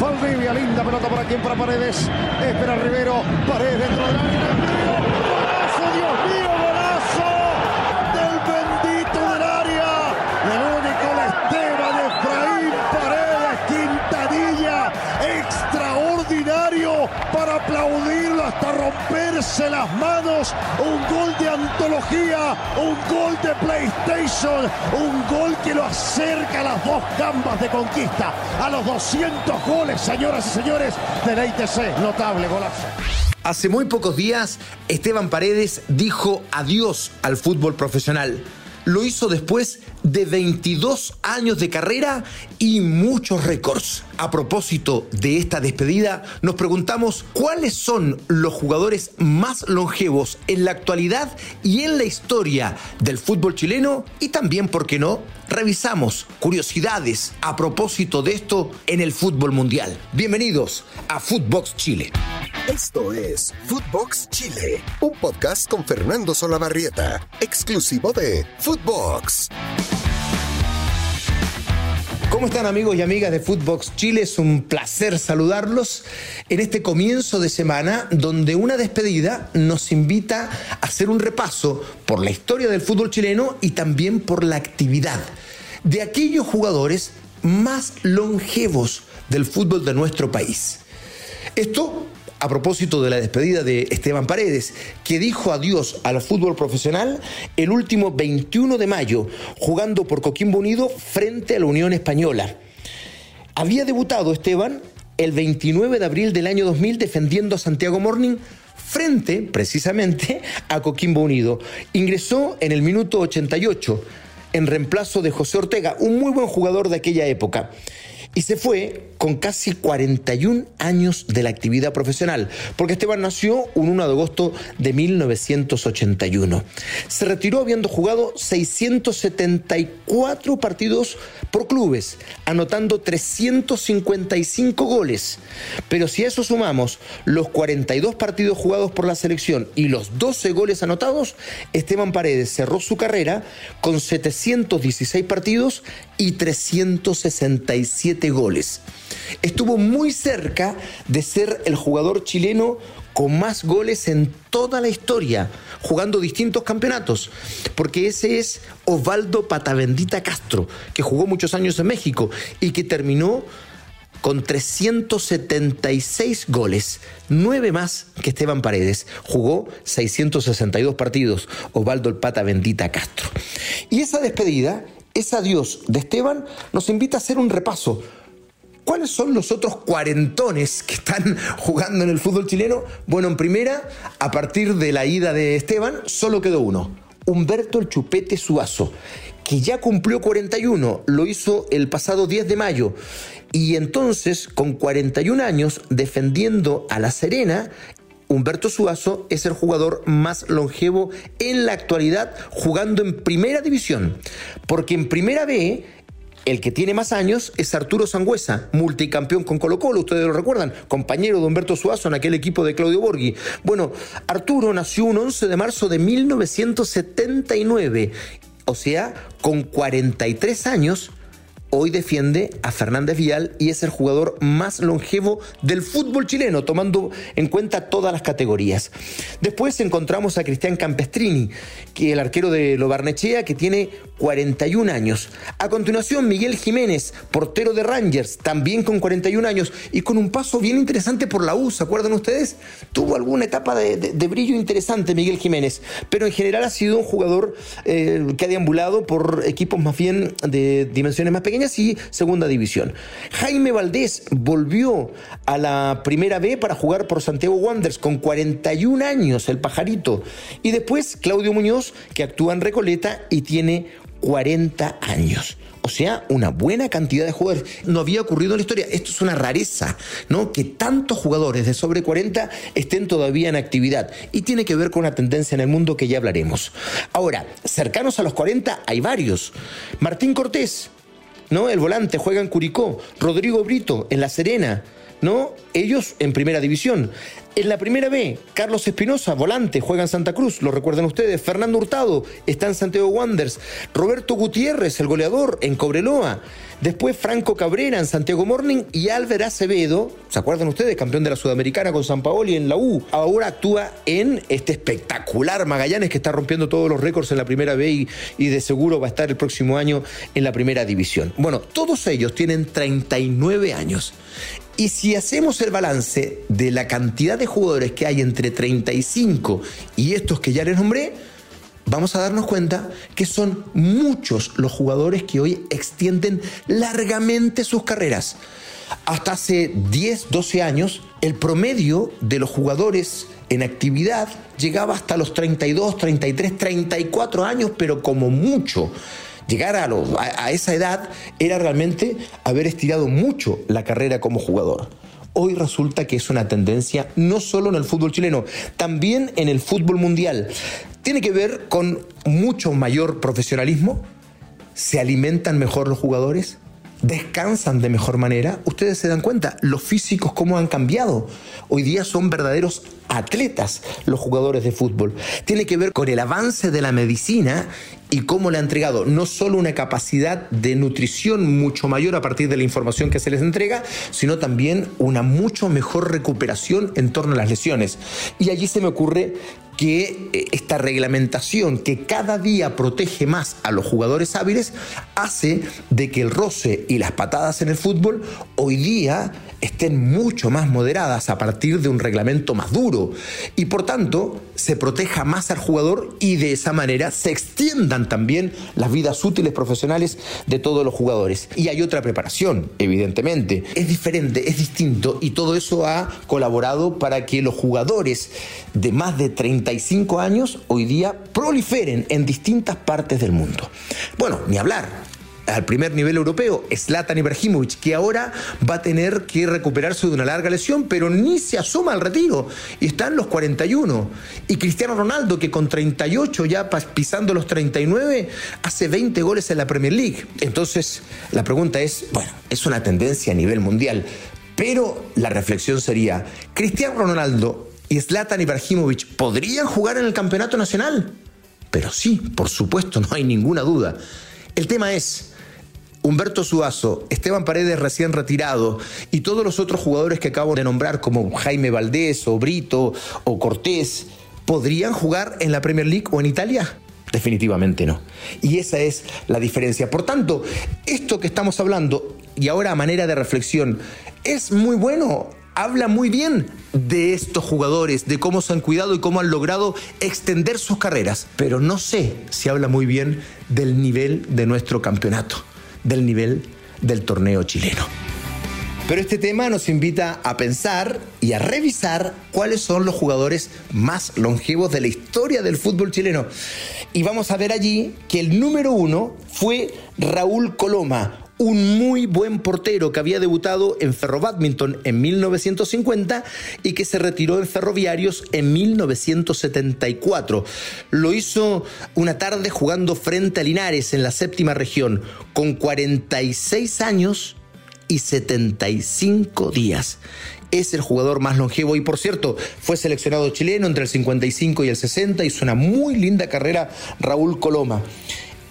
Valdivia, linda pelota para quien, para Paredes. Espera Rivero. Paredes dentro. Romperse las manos. Un gol de antología, un gol de PlayStation, un gol que lo acerca a las dos gambas de conquista, a los 200 goles, señoras y señores, del ITC. Notable golazo. Hace muy pocos días, Esteban Paredes dijo adiós al fútbol profesional. Lo hizo después de 22 años de carrera y muchos récords. A propósito de esta despedida, nos preguntamos cuáles son los jugadores más longevos en la actualidad y en la historia del fútbol chileno y también, ¿por qué no? Revisamos curiosidades a propósito de esto en el fútbol mundial. Bienvenidos a Footbox Chile. Esto es Footbox Chile, un podcast con Fernando Solabarrieta, exclusivo de Footbox. ¿Cómo están amigos y amigas de Footbox Chile? Es un placer saludarlos en este comienzo de semana donde una despedida nos invita a hacer un repaso por la historia del fútbol chileno y también por la actividad de aquellos jugadores más longevos del fútbol de nuestro país. Esto a propósito de la despedida de Esteban Paredes, que dijo adiós al fútbol profesional el último 21 de mayo, jugando por Coquimbo Unido frente a la Unión Española. Había debutado Esteban el 29 de abril del año 2000 defendiendo a Santiago Morning frente, precisamente, a Coquimbo Unido. Ingresó en el minuto 88 en reemplazo de José Ortega, un muy buen jugador de aquella época y se fue con casi 41 años de la actividad profesional, porque Esteban nació un 1 de agosto de 1981. Se retiró habiendo jugado 674 partidos por clubes, anotando 355 goles. Pero si a eso sumamos los 42 partidos jugados por la selección y los 12 goles anotados, Esteban Paredes cerró su carrera con 716 partidos y 367 goles. Estuvo muy cerca de ser el jugador chileno con más goles en toda la historia, jugando distintos campeonatos, porque ese es Osvaldo Patavendita Castro, que jugó muchos años en México y que terminó con 376 goles, nueve más que Esteban Paredes. Jugó 662 partidos, Osvaldo el Pata Bendita Castro. Y esa despedida ese adiós de Esteban nos invita a hacer un repaso. ¿Cuáles son los otros cuarentones que están jugando en el fútbol chileno? Bueno, en primera, a partir de la ida de Esteban, solo quedó uno. Humberto el Chupete Suazo, que ya cumplió 41, lo hizo el pasado 10 de mayo. Y entonces, con 41 años, defendiendo a La Serena, Humberto Suazo es el jugador más longevo en la actualidad jugando en primera división. Porque en primera B, el que tiene más años es Arturo Sangüesa, multicampeón con Colo Colo, ustedes lo recuerdan, compañero de Humberto Suazo en aquel equipo de Claudio Borghi. Bueno, Arturo nació un 11 de marzo de 1979, o sea, con 43 años hoy defiende a Fernández Vial y es el jugador más longevo del fútbol chileno, tomando en cuenta todas las categorías. Después encontramos a Cristian Campestrini, que el arquero de Lobarnechea, que tiene 41 años. A continuación, Miguel Jiménez, portero de Rangers, también con 41 años y con un paso bien interesante por la U, ¿se acuerdan ustedes? Tuvo alguna etapa de, brillo interesante Miguel Jiménez, pero en general ha sido un jugador eh, que ha deambulado por equipos más bien de dimensiones más pequeñas y segunda división. Jaime Valdés volvió a la primera B para jugar por Santiago Wanderers con 41 años, el pajarito. Y después Claudio Muñoz, que actúa en Recoleta y tiene 40 años. O sea, una buena cantidad de jugadores. No había ocurrido en la historia. Esto es una rareza, ¿no? Que tantos jugadores de sobre 40 estén todavía en actividad. Y tiene que ver con una tendencia en el mundo que ya hablaremos. Ahora, cercanos a los 40 hay varios. Martín Cortés, ¿no? El volante juega en Curicó, Rodrigo Brito en La Serena, ¿no? Ellos en primera división. En la primera B, Carlos Espinosa, volante, juega en Santa Cruz, lo recuerdan ustedes. Fernando Hurtado está en Santiago Wanderers. Roberto Gutiérrez, el goleador, en Cobreloa. Después Franco Cabrera en Santiago Morning y Álvaro Acevedo, ¿se acuerdan ustedes? Campeón de la Sudamericana con San Paoli en la U. Ahora actúa en este espectacular Magallanes que está rompiendo todos los récords en la primera B y, y de seguro va a estar el próximo año en la primera división. Bueno, todos ellos tienen 39 años. Y si hacemos el balance de la cantidad de jugadores que hay entre 35 y estos que ya les nombré, vamos a darnos cuenta que son muchos los jugadores que hoy extienden largamente sus carreras. Hasta hace 10, 12 años, el promedio de los jugadores en actividad llegaba hasta los 32, 33, 34 años, pero como mucho llegar a, a, esa edad era realmente haber estirado mucho la carrera como jugador. Hoy resulta que es una tendencia no solo en el fútbol chileno, también en el fútbol mundial. Tiene que ver con mucho mayor profesionalismo, se alimentan mejor los jugadores, descansan de mejor manera, ustedes se dan cuenta, los físicos cómo han cambiado. Hoy día son verdaderos atletas los jugadores de fútbol. Tiene que ver con el avance de la medicina y cómo le ha entregado no solo una capacidad de nutrición mucho mayor a partir de la información que se les entrega, sino también una mucho mejor recuperación en torno a las lesiones. Y allí se me ocurre que eh, esta reglamentación que cada día protege más a los jugadores hábiles hace de que el roce y las patadas en el fútbol hoy día estén mucho más moderadas a partir de un reglamento más duro y por tanto se proteja más al jugador y de esa manera se extiendan también las vidas útiles profesionales de todos los jugadores. Y hay otra preparación, evidentemente. Es diferente, es distinto y todo eso ha colaborado para que los jugadores de más de 35 años hoy día proliferen en distintas partes del mundo. Bueno, ni hablar al primer nivel europeo, Zlatan Ibrahimovic, que ahora va a tener que recuperarse de una larga lesión, pero ni se asoma al retiro y está en los 41. Y Cristiano Ronaldo, que con 38 ya pisando los 39, hace 20 goles en la Premier League. Entonces, la pregunta es, bueno, es una tendencia a nivel mundial, pero la reflexión sería, ¿Cristiano Ronaldo y Zlatan Ibrahimovic podrían jugar en el campeonato nacional? Pero sí, por supuesto, no hay ninguna duda. El tema es, Humberto Suazo, Esteban Paredes recién retirado y todos los otros jugadores que acabo de nombrar como Jaime Valdés o Brito o Cortés, ¿podrían jugar en la Premier League o en Italia? Definitivamente no. Y esa es la diferencia. Por tanto, esto que estamos hablando, y ahora a manera de reflexión, es muy bueno habla muy bien de estos jugadores, de cómo se han cuidado y cómo han logrado extender sus carreras. Pero no sé si habla muy bien del nivel de nuestro campeonato del nivel del torneo chileno. Pero este tema nos invita a pensar y a revisar cuáles son los jugadores más longevos de la historia del fútbol chileno. Y vamos a ver allí que el número uno fue Raúl Coloma, un muy buen portero que había debutado en Ferro Badminton en 1950 y que se retiró en Ferroviarios en 1974. Lo hizo una tarde jugando frente a Linares en la séptima región, con 46 años y 75 días. Es el jugador más longevo y por cierto fue seleccionado chileno entre el 55 y el 60. Hizo una muy linda carrera Raúl Coloma.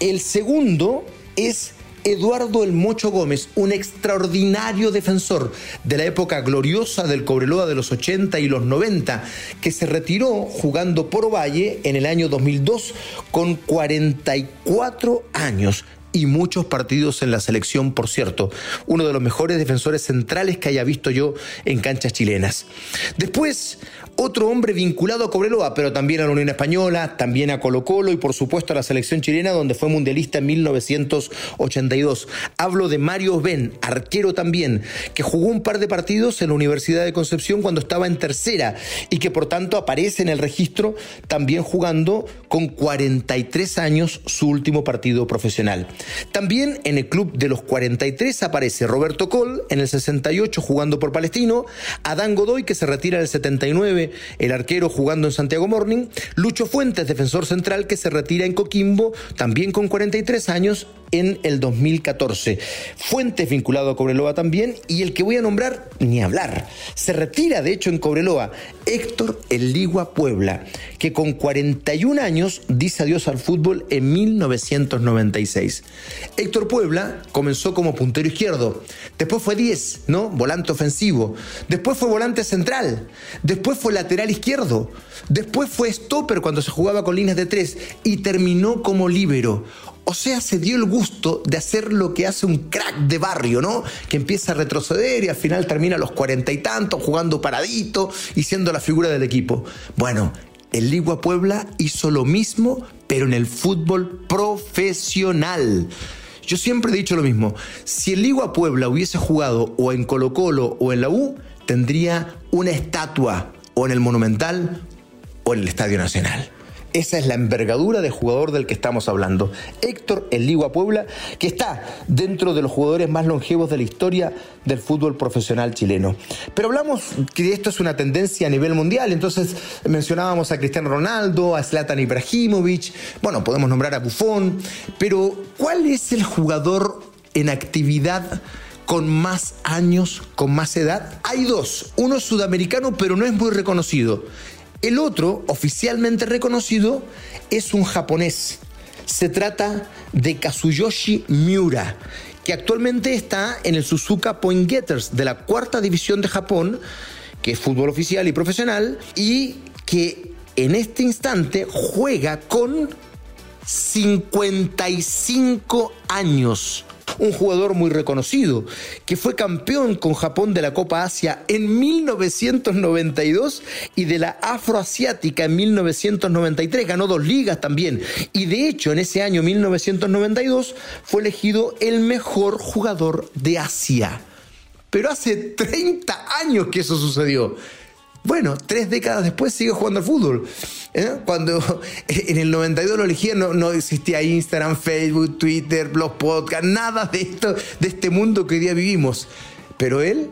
El segundo es Eduardo El Mocho Gómez, un extraordinario defensor de la época gloriosa del Cobreloa de los 80 y los 90, que se retiró jugando por Valle en el año 2002 con 44 años y muchos partidos en la selección, por cierto. Uno de los mejores defensores centrales que haya visto yo en canchas chilenas. Después, otro hombre vinculado a Cobreloa, pero también a la Unión Española, también a Colo Colo y por supuesto a la selección chilena donde fue mundialista en 1982. Hablo de Mario Ben, arquero también, que jugó un par de partidos en la Universidad de Concepción cuando estaba en tercera y que por tanto aparece en el registro también jugando con 43 años su último partido profesional. También en el club de los 43 aparece Roberto Col en el 68 jugando por Palestino, Adán Godoy que se retira en el 79, el arquero jugando en Santiago Morning, Lucho Fuentes, defensor central que se retira en Coquimbo, también con 43 años en el 2014. Fuentes vinculado a Cobreloa también y el que voy a nombrar, ni hablar, se retira de hecho en Cobreloa, Héctor Eligua Puebla, que con 41 años dice adiós al fútbol en 1996. Héctor Puebla comenzó como puntero izquierdo, después fue 10, ¿no? Volante ofensivo, después fue volante central, después fue lateral izquierdo, después fue stopper cuando se jugaba con líneas de 3 y terminó como líbero. O sea, se dio el gusto de hacer lo que hace un crack de barrio, ¿no? Que empieza a retroceder y al final termina a los cuarenta y tantos jugando paradito y siendo la figura del equipo. Bueno, el Ligua Puebla hizo lo mismo, pero en el fútbol profesional. Yo siempre he dicho lo mismo. Si el Ligua Puebla hubiese jugado o en Colo Colo o en la U, tendría una estatua o en el Monumental o en el Estadio Nacional. Esa es la envergadura de jugador del que estamos hablando. Héctor El Ligua Puebla, que está dentro de los jugadores más longevos de la historia del fútbol profesional chileno. Pero hablamos que esto es una tendencia a nivel mundial, entonces mencionábamos a Cristiano Ronaldo, a Zlatan Ibrahimovic, bueno, podemos nombrar a Buffon, pero ¿cuál es el jugador en actividad? Con más años, con más edad? Hay dos. Uno es sudamericano, pero no es muy reconocido. El otro, oficialmente reconocido, es un japonés. Se trata de Kazuyoshi Miura, que actualmente está en el Suzuka Point Getters de la cuarta división de Japón, que es fútbol oficial y profesional, y que en este instante juega con 55 años un jugador muy reconocido, que fue campeón con Japón de la Copa Asia en 1992 y de la Afroasiática en 1993. Ganó dos ligas también. Y de hecho, en ese año 1992 fue elegido el mejor jugador de Asia. Pero hace 30 años que eso sucedió. Bueno, tres décadas después sigue jugando al fútbol. ¿eh? Cuando en el 92 lo elegía, no, existía Instagram, Facebook, Twitter, blog, podcast, nada de esto, de este mundo que hoy día vivimos. Pero él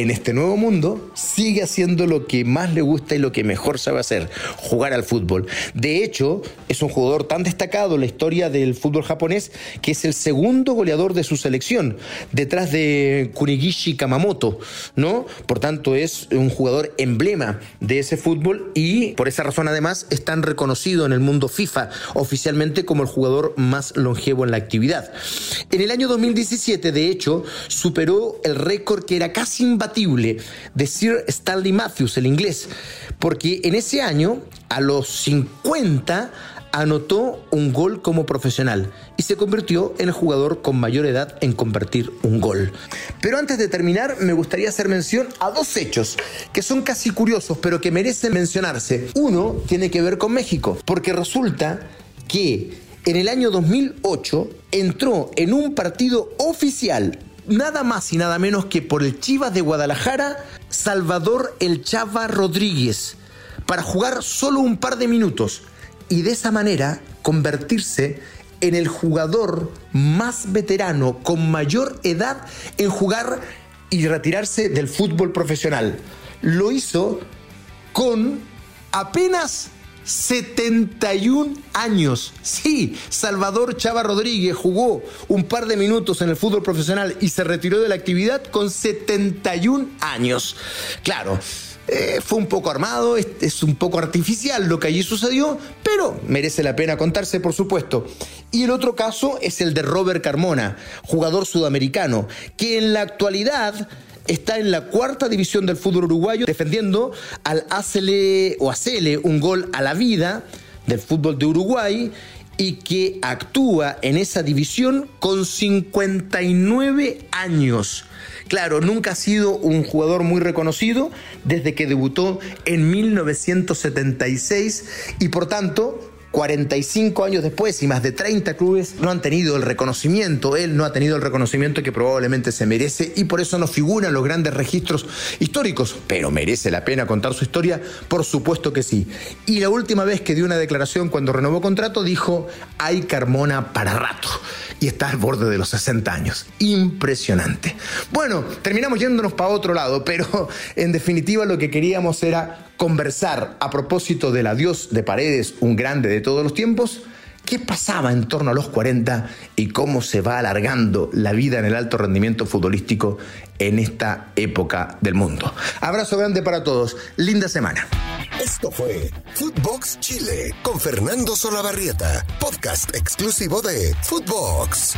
en este nuevo mundo sigue haciendo lo que más le gusta y lo que mejor sabe hacer, jugar al fútbol. De hecho, es un jugador tan destacado en la historia del fútbol japonés que es el segundo goleador de su selección, detrás de Kunigishi Kamamoto, ¿no? Por tanto, es un jugador emblema de ese fútbol y por esa razón además es tan reconocido en el mundo FIFA oficialmente como el jugador más longevo en la actividad. En el año 2017, de hecho, superó el récord que era casi de Sir Stanley Matthews, el inglés, porque en ese año, a los 50, anotó un gol como profesional y se convirtió en el jugador con mayor edad en convertir un gol. Pero antes de terminar, me gustaría hacer mención a dos hechos que son casi curiosos, pero que merecen mencionarse. Uno tiene que ver con México, porque resulta que en el año 2008 entró en un partido oficial nada más y nada menos que por el Chivas de Guadalajara, Salvador El Chava Rodríguez, para jugar solo un par de minutos y de esa manera convertirse en el jugador más veterano con mayor edad en jugar y retirarse del fútbol profesional. Lo hizo con apenas 71 años. Sí, Salvador Chava Rodríguez jugó un par de minutos en el fútbol profesional y se retiró de la actividad con 71 años. Claro. Eh, fue un poco armado, es, es, un poco artificial lo que allí sucedió, pero merece la pena contarse, por supuesto. Y el otro caso es el de Robert Carmona, jugador sudamericano, que en la actualidad está en la cuarta división del fútbol uruguayo defendiendo al Acele o Acele un gol a la vida del fútbol de Uruguay y que actúa en esa división con 59 años. Claro, nunca ha sido un jugador muy reconocido desde que debutó en 1976 y por tanto 45 años después y más de 30 clubes no han tenido el reconocimiento, él no ha tenido el reconocimiento que probablemente se merece y por eso no figura en los grandes registros históricos, pero merece la pena contar su historia, por supuesto que sí. Y la última vez que dio una declaración cuando renovó contrato dijo, hay Carmona para rato y está al borde de los 60 años. Impresionante. Bueno, terminamos yéndonos para otro lado, pero en definitiva lo que queríamos era conversar a propósito del adiós de Paredes, un grande de todos los tiempos, qué pasaba en torno a los 40 y cómo se va alargando la vida en el alto rendimiento futbolístico en esta época del mundo. Abrazo grande para todos, linda semana. Esto fue Footbox Chile con Fernando Solabarrieta, podcast exclusivo de Footbox.